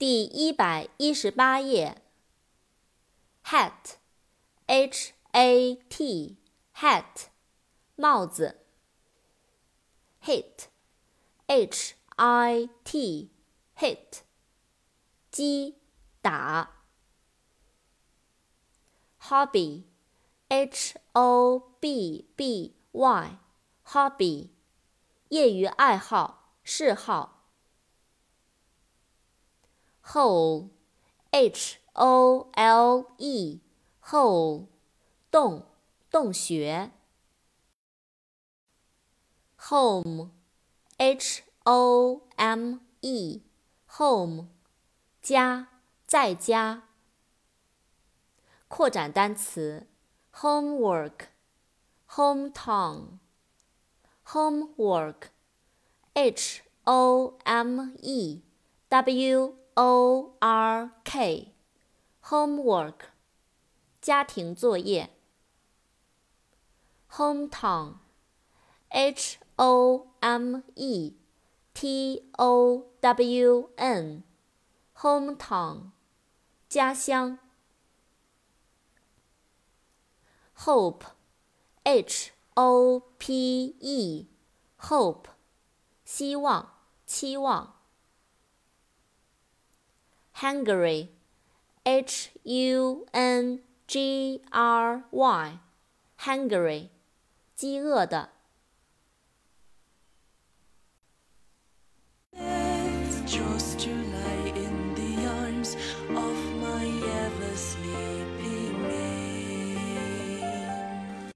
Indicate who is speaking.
Speaker 1: 第一百一十八页。hat，h-a-t，hat，帽子。hit，h-i-t，hit，击打。hobby，h-o-b-b-y，hobby，业余爱好、嗜好。Hole，h o l e，hole，洞，洞穴。home，h o m e，home，家，在家。扩展单词，homework，hometown，homework，h o m e w。O R K，homework，家庭作业。hometown，H O M E T O W N，hometown，家乡。hope，H O P E，hope，希望，期望。Hungry, H U N G R Y, hungry, 饥饿的。